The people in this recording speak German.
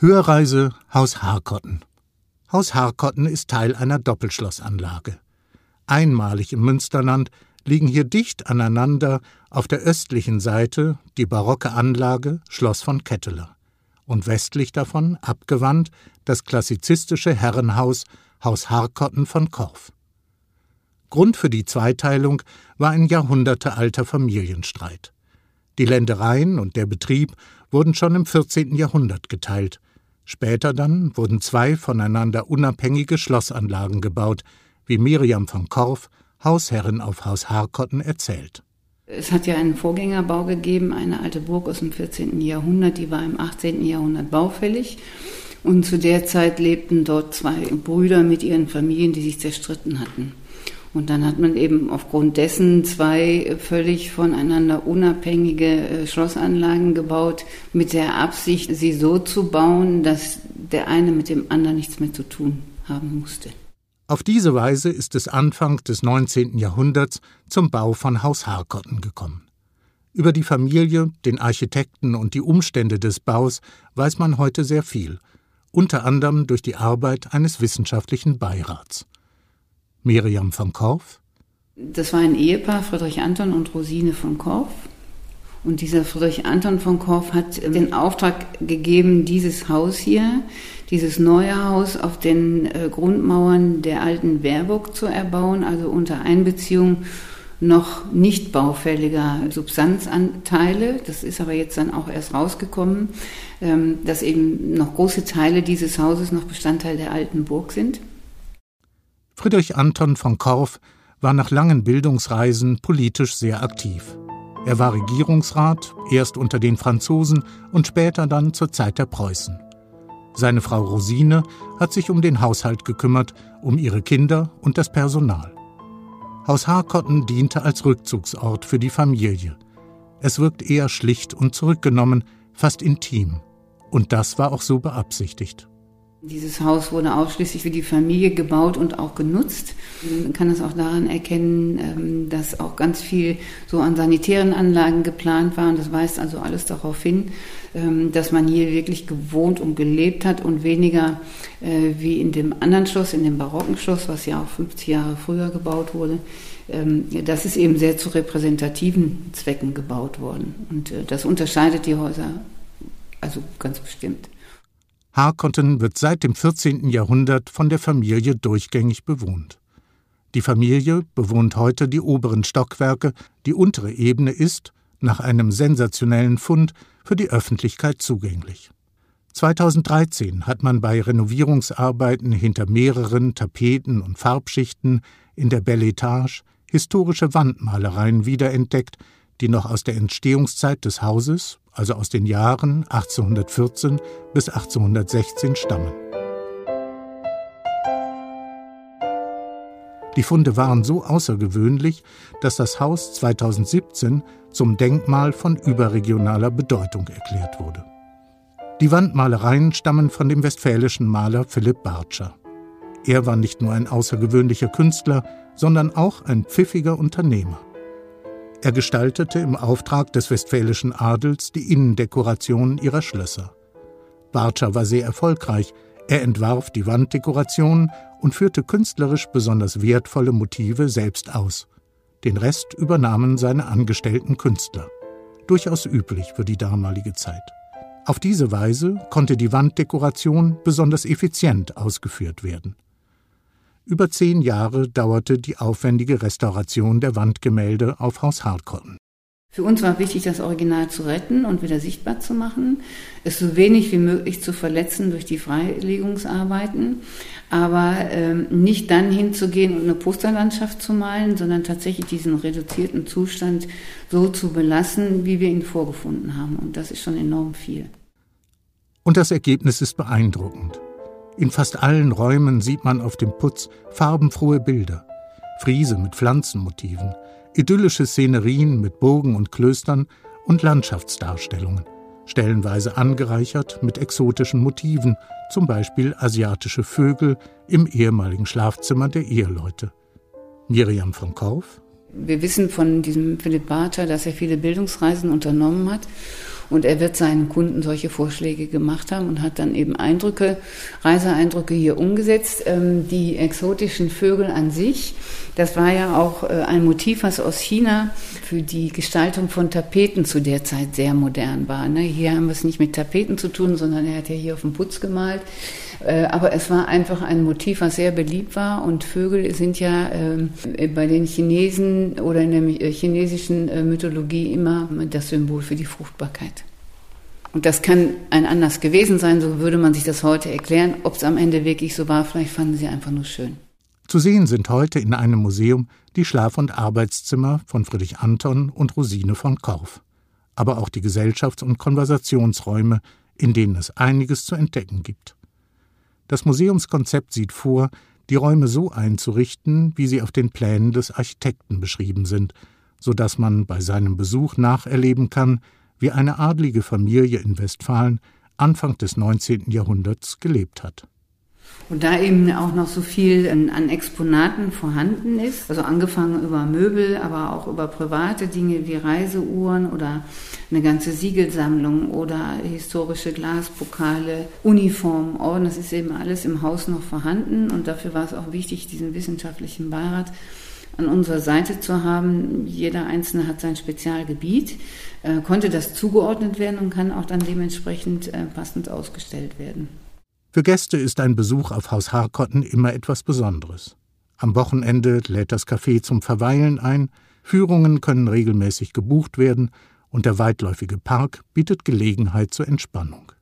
Hörreise Haus Harkotten. Haus Harkotten ist Teil einer Doppelschlossanlage. Einmalig im Münsterland liegen hier dicht aneinander auf der östlichen Seite die barocke Anlage Schloss von Ketteler und westlich davon, abgewandt, das klassizistische Herrenhaus Haus Harkotten von Korff. Grund für die Zweiteilung war ein jahrhundertealter Familienstreit. Die Ländereien und der Betrieb wurden schon im 14. Jahrhundert geteilt, Später dann wurden zwei voneinander unabhängige Schlossanlagen gebaut, wie Miriam von Korff, Hausherrin auf Haus Harkotten, erzählt. Es hat ja einen Vorgängerbau gegeben, eine alte Burg aus dem 14. Jahrhundert, die war im 18. Jahrhundert baufällig. Und zu der Zeit lebten dort zwei Brüder mit ihren Familien, die sich zerstritten hatten. Und dann hat man eben aufgrund dessen zwei völlig voneinander unabhängige äh, Schlossanlagen gebaut, mit der Absicht, sie so zu bauen, dass der eine mit dem anderen nichts mehr zu tun haben musste. Auf diese Weise ist es Anfang des 19. Jahrhunderts zum Bau von Haus Harkotten gekommen. Über die Familie, den Architekten und die Umstände des Baus weiß man heute sehr viel, unter anderem durch die Arbeit eines wissenschaftlichen Beirats. Miriam von Korff? Das war ein Ehepaar, Friedrich Anton und Rosine von Korff. Und dieser Friedrich Anton von Korff hat den Auftrag gegeben, dieses Haus hier, dieses neue Haus auf den äh, Grundmauern der alten Wehrburg zu erbauen, also unter Einbeziehung noch nicht baufälliger Substanzanteile. Das ist aber jetzt dann auch erst rausgekommen, ähm, dass eben noch große Teile dieses Hauses noch Bestandteil der alten Burg sind. Friedrich Anton von Korff war nach langen Bildungsreisen politisch sehr aktiv. Er war Regierungsrat, erst unter den Franzosen und später dann zur Zeit der Preußen. Seine Frau Rosine hat sich um den Haushalt gekümmert, um ihre Kinder und das Personal. Haus Harkotten diente als Rückzugsort für die Familie. Es wirkt eher schlicht und zurückgenommen, fast intim. Und das war auch so beabsichtigt. Dieses Haus wurde ausschließlich für die Familie gebaut und auch genutzt. Man kann es auch daran erkennen, ähm, dass auch ganz viel so an sanitären Anlagen geplant war. Und das weist also alles darauf hin, ähm, dass man hier wirklich gewohnt und gelebt hat und weniger äh, wie in dem anderen Schloss, in dem barocken Schloss, was ja auch 50 Jahre früher gebaut wurde. Ähm, das ist eben sehr zu repräsentativen Zwecken gebaut worden. Und äh, das unterscheidet die Häuser also ganz bestimmt. Harkotten wird seit dem 14. Jahrhundert von der Familie durchgängig bewohnt. Die Familie bewohnt heute die oberen Stockwerke, die untere Ebene ist, nach einem sensationellen Fund, für die Öffentlichkeit zugänglich. 2013 hat man bei Renovierungsarbeiten hinter mehreren Tapeten und Farbschichten in der Belle Etage historische Wandmalereien wiederentdeckt, die noch aus der Entstehungszeit des Hauses, also aus den Jahren 1814 bis 1816 stammen. Die Funde waren so außergewöhnlich, dass das Haus 2017 zum Denkmal von überregionaler Bedeutung erklärt wurde. Die Wandmalereien stammen von dem westfälischen Maler Philipp Bartscher. Er war nicht nur ein außergewöhnlicher Künstler, sondern auch ein pfiffiger Unternehmer. Er gestaltete im Auftrag des westfälischen Adels die Innendekoration ihrer Schlösser. Bartscher war sehr erfolgreich. Er entwarf die Wanddekorationen und führte künstlerisch besonders wertvolle Motive selbst aus. Den Rest übernahmen seine angestellten Künstler. Durchaus üblich für die damalige Zeit. Auf diese Weise konnte die Wanddekoration besonders effizient ausgeführt werden. Über zehn Jahre dauerte die aufwendige Restauration der Wandgemälde auf Haus Hartkotten. Für uns war wichtig, das Original zu retten und wieder sichtbar zu machen, es so wenig wie möglich zu verletzen durch die Freilegungsarbeiten, aber ähm, nicht dann hinzugehen und eine Posterlandschaft zu malen, sondern tatsächlich diesen reduzierten Zustand so zu belassen, wie wir ihn vorgefunden haben. Und das ist schon enorm viel. Und das Ergebnis ist beeindruckend. In fast allen Räumen sieht man auf dem Putz farbenfrohe Bilder, Friese mit Pflanzenmotiven, idyllische Szenerien mit Burgen und Klöstern und Landschaftsdarstellungen, stellenweise angereichert mit exotischen Motiven, zum Beispiel asiatische Vögel im ehemaligen Schlafzimmer der Eheleute. Miriam von Korff? Wir wissen von diesem Philipp Barter, dass er viele Bildungsreisen unternommen hat und er wird seinen Kunden solche Vorschläge gemacht haben und hat dann eben Eindrücke, Reiseeindrücke hier umgesetzt. Ähm, die exotischen Vögel an sich, das war ja auch äh, ein Motiv, was aus China für die Gestaltung von Tapeten zu der Zeit sehr modern war. Ne? Hier haben wir es nicht mit Tapeten zu tun, sondern er hat ja hier auf dem Putz gemalt. Äh, aber es war einfach ein Motiv, was sehr beliebt war. Und Vögel sind ja ähm, bei den Chinesen oder in der chinesischen äh, Mythologie immer das Symbol für die Fruchtbarkeit. Und das kann ein anders gewesen sein, so würde man sich das heute erklären. Ob es am Ende wirklich so war, vielleicht fanden sie einfach nur schön. Zu sehen sind heute in einem Museum die Schlaf- und Arbeitszimmer von Friedrich Anton und Rosine von Korff, aber auch die Gesellschafts- und Konversationsräume, in denen es einiges zu entdecken gibt. Das Museumskonzept sieht vor, die Räume so einzurichten, wie sie auf den Plänen des Architekten beschrieben sind, so dass man bei seinem Besuch nacherleben kann, wie eine adlige Familie in Westfalen Anfang des 19. Jahrhunderts gelebt hat. Und da eben auch noch so viel an Exponaten vorhanden ist, also angefangen über Möbel, aber auch über private Dinge wie Reiseuhren oder eine ganze Siegelsammlung oder historische Glaspokale, Uniformen, Orden, das ist eben alles im Haus noch vorhanden und dafür war es auch wichtig, diesen wissenschaftlichen Beirat an unserer Seite zu haben. Jeder Einzelne hat sein Spezialgebiet, äh, konnte das zugeordnet werden und kann auch dann dementsprechend äh, passend ausgestellt werden. Für Gäste ist ein Besuch auf Haus Harkotten immer etwas Besonderes. Am Wochenende lädt das Café zum Verweilen ein, Führungen können regelmäßig gebucht werden und der weitläufige Park bietet Gelegenheit zur Entspannung.